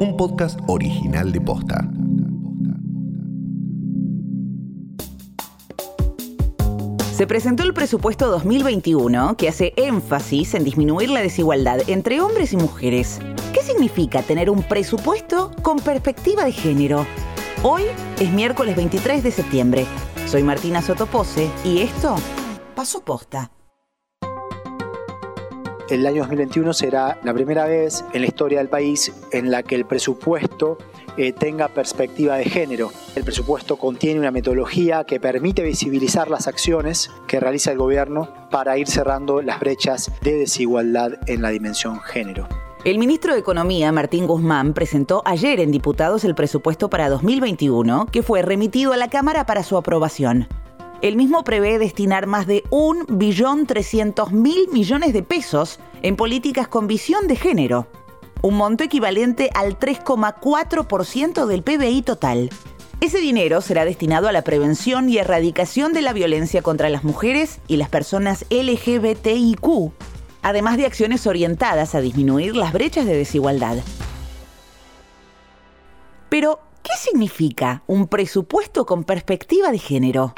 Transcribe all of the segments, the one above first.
un podcast original de Posta. Se presentó el presupuesto 2021 que hace énfasis en disminuir la desigualdad entre hombres y mujeres. ¿Qué significa tener un presupuesto con perspectiva de género? Hoy es miércoles 23 de septiembre. Soy Martina Sotopose y esto pasó posta el año 2021 será la primera vez en la historia del país en la que el presupuesto eh, tenga perspectiva de género. El presupuesto contiene una metodología que permite visibilizar las acciones que realiza el gobierno para ir cerrando las brechas de desigualdad en la dimensión género. El ministro de Economía, Martín Guzmán, presentó ayer en diputados el presupuesto para 2021, que fue remitido a la Cámara para su aprobación. El mismo prevé destinar más de 1.300.000 millones de pesos en políticas con visión de género, un monto equivalente al 3,4% del PBI total. Ese dinero será destinado a la prevención y erradicación de la violencia contra las mujeres y las personas LGBTIQ, además de acciones orientadas a disminuir las brechas de desigualdad. Pero, ¿qué significa un presupuesto con perspectiva de género?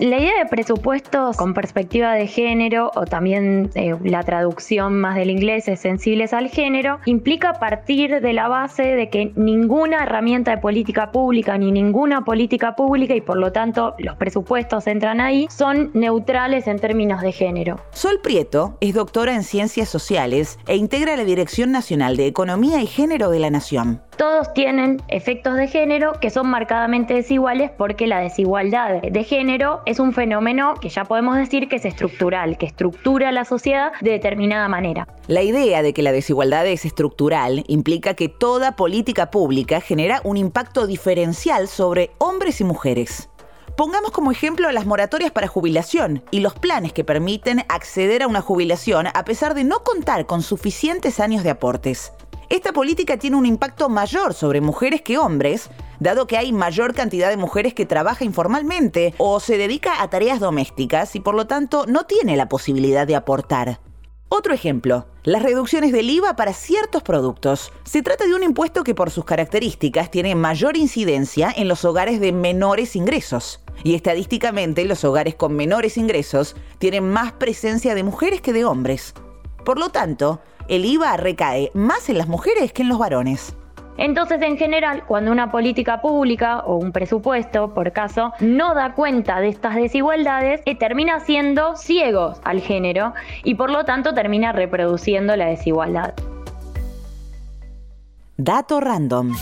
La idea de presupuestos con perspectiva de género o también eh, la traducción más del inglés es sensibles al género, implica partir de la base de que ninguna herramienta de política pública ni ninguna política pública y por lo tanto los presupuestos entran ahí son neutrales en términos de género. Sol Prieto es doctora en ciencias sociales e integra la Dirección Nacional de Economía y Género de la Nación todos tienen efectos de género que son marcadamente desiguales porque la desigualdad de género es un fenómeno que ya podemos decir que es estructural, que estructura la sociedad de determinada manera. La idea de que la desigualdad es estructural implica que toda política pública genera un impacto diferencial sobre hombres y mujeres. Pongamos como ejemplo las moratorias para jubilación y los planes que permiten acceder a una jubilación a pesar de no contar con suficientes años de aportes. Esta política tiene un impacto mayor sobre mujeres que hombres, dado que hay mayor cantidad de mujeres que trabaja informalmente o se dedica a tareas domésticas y por lo tanto no tiene la posibilidad de aportar. Otro ejemplo, las reducciones del IVA para ciertos productos. Se trata de un impuesto que por sus características tiene mayor incidencia en los hogares de menores ingresos. Y estadísticamente los hogares con menores ingresos tienen más presencia de mujeres que de hombres. Por lo tanto, el IVA recae más en las mujeres que en los varones. Entonces, en general, cuando una política pública o un presupuesto, por caso, no da cuenta de estas desigualdades, eh, termina siendo ciegos al género y por lo tanto termina reproduciendo la desigualdad. Dato random.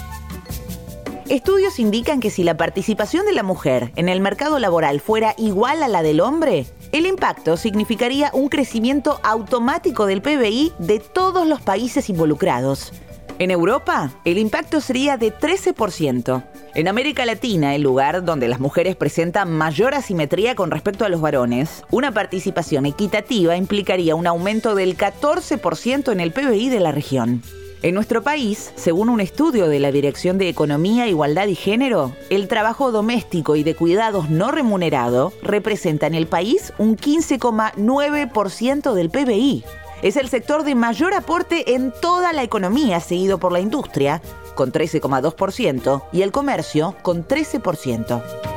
Estudios indican que si la participación de la mujer en el mercado laboral fuera igual a la del hombre, el impacto significaría un crecimiento automático del PBI de todos los países involucrados. En Europa, el impacto sería de 13%. En América Latina, el lugar donde las mujeres presentan mayor asimetría con respecto a los varones, una participación equitativa implicaría un aumento del 14% en el PBI de la región. En nuestro país, según un estudio de la Dirección de Economía, Igualdad y Género, el trabajo doméstico y de cuidados no remunerado representa en el país un 15,9% del PBI. Es el sector de mayor aporte en toda la economía, seguido por la industria, con 13,2%, y el comercio, con 13%.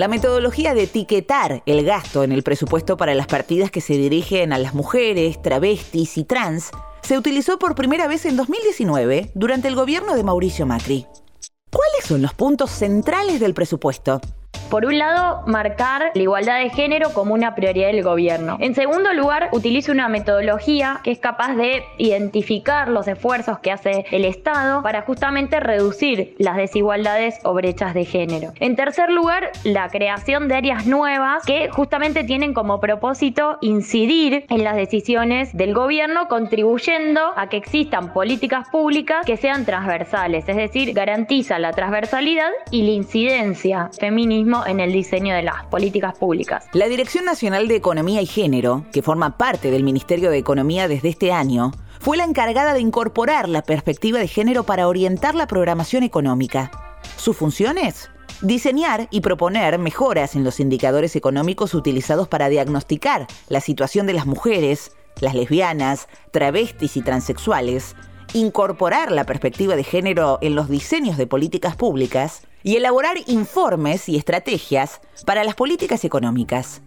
La metodología de etiquetar el gasto en el presupuesto para las partidas que se dirigen a las mujeres, travestis y trans se utilizó por primera vez en 2019 durante el gobierno de Mauricio Macri. ¿Cuáles son los puntos centrales del presupuesto? Por un lado, marcar la igualdad de género como una prioridad del gobierno. En segundo lugar, utiliza una metodología que es capaz de identificar los esfuerzos que hace el Estado para justamente reducir las desigualdades o brechas de género. En tercer lugar, la creación de áreas nuevas que justamente tienen como propósito incidir en las decisiones del gobierno, contribuyendo a que existan políticas públicas que sean transversales, es decir, garantiza la transversalidad y la incidencia feminismo en el diseño de las políticas públicas. La Dirección Nacional de Economía y Género, que forma parte del Ministerio de Economía desde este año, fue la encargada de incorporar la perspectiva de género para orientar la programación económica. ¿Sus funciones? Diseñar y proponer mejoras en los indicadores económicos utilizados para diagnosticar la situación de las mujeres, las lesbianas, travestis y transexuales, incorporar la perspectiva de género en los diseños de políticas públicas y elaborar informes y estrategias para las políticas económicas.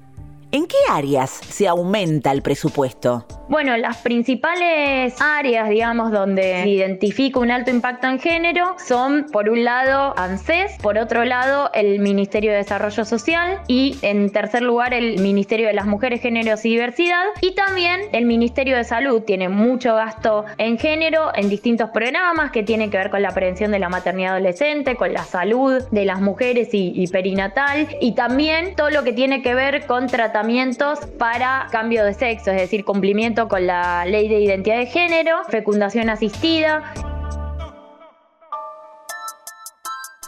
¿En qué áreas se aumenta el presupuesto? Bueno, las principales áreas, digamos, donde se identifica un alto impacto en género son, por un lado, ANSES, por otro lado, el Ministerio de Desarrollo Social y, en tercer lugar, el Ministerio de las Mujeres, Géneros y Diversidad y también el Ministerio de Salud tiene mucho gasto en género en distintos programas que tienen que ver con la prevención de la maternidad adolescente, con la salud de las mujeres y, perinatal y también todo lo que tiene que ver con tratamiento para cambio de sexo, es decir, cumplimiento con la ley de identidad de género, fecundación asistida.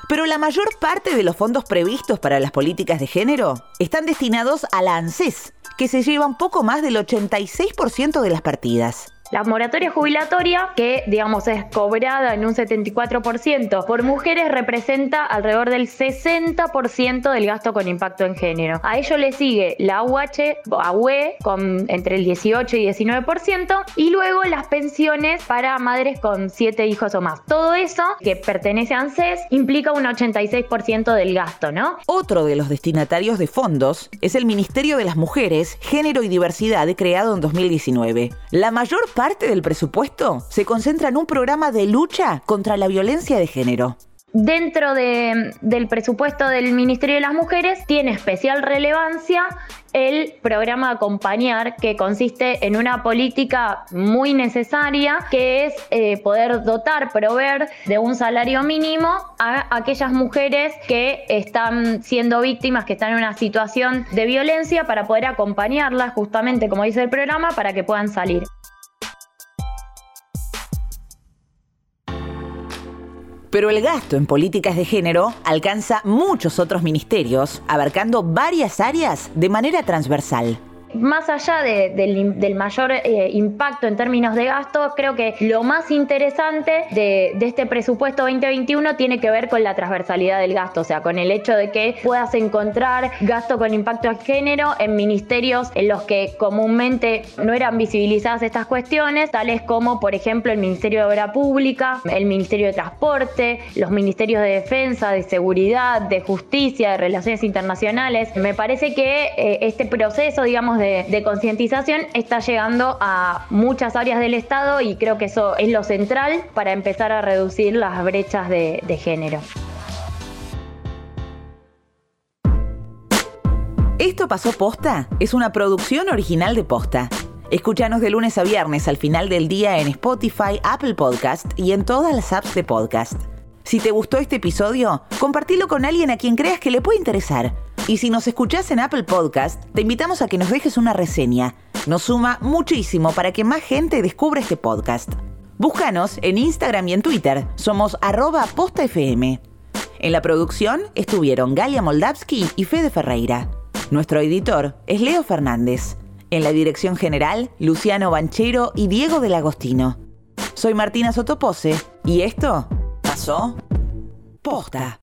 Pero la mayor parte de los fondos previstos para las políticas de género están destinados a la ANSES, que se llevan poco más del 86% de las partidas. La moratoria jubilatoria, que digamos es cobrada en un 74% por mujeres, representa alrededor del 60% del gasto con impacto en género. A ello le sigue la UH, AUE, con entre el 18 y 19%, y luego las pensiones para madres con 7 hijos o más. Todo eso, que pertenece a ANSES, implica un 86% del gasto, ¿no? Otro de los destinatarios de fondos es el Ministerio de las Mujeres, Género y Diversidad, creado en 2019. La mayor parte del presupuesto se concentra en un programa de lucha contra la violencia de género dentro del presupuesto del Ministerio de las Mujeres tiene especial relevancia el programa Acompañar, que consiste en una política muy necesaria, que es eh, poder dotar, proveer de un salario mínimo a aquellas mujeres que están siendo víctimas, que están en una situación de violencia, para poder acompañarlas, justamente como dice el programa, para que puedan salir. Pero el gasto en políticas de género alcanza muchos otros ministerios, abarcando varias áreas de manera transversal más allá del, mayor eh, impacto en términos de gasto, creo que lo más interesante de, este presupuesto 2021 tiene que ver con la transversalidad del gasto, o sea, con el hecho de que puedas encontrar gasto con impacto de género en ministerios en los que comúnmente no eran visibilizadas estas cuestiones, tales como, por ejemplo, el Ministerio de Obra Pública, el Ministerio de Transporte, los Ministerios de Defensa, de Seguridad, de Justicia, de Relaciones Internacionales. Me parece que eh, este proceso, digamos, de concientización está llegando a muchas áreas del Estado y creo que eso es lo central para empezar a reducir las brechas de, de género. Esto pasó posta es una producción original de posta. Escúchanos de lunes a viernes al final del día en Spotify, Apple Podcast y en todas las apps de podcast. Si te gustó este episodio, compartilo con alguien a quien creas que le puede interesar. Y si nos escuchás en Apple Podcast, te invitamos a que nos dejes una reseña. Nos suma muchísimo para que más gente descubra este podcast. Búscanos en Instagram y en Twitter. Somos arroba postafm. En la producción estuvieron Galia Moldavsky y Fede Ferreira. Nuestro editor es Leo Fernández. En la dirección general, Luciano Banchero y Diego del Agostino. Soy Martina Sotopose y esto pasó posta.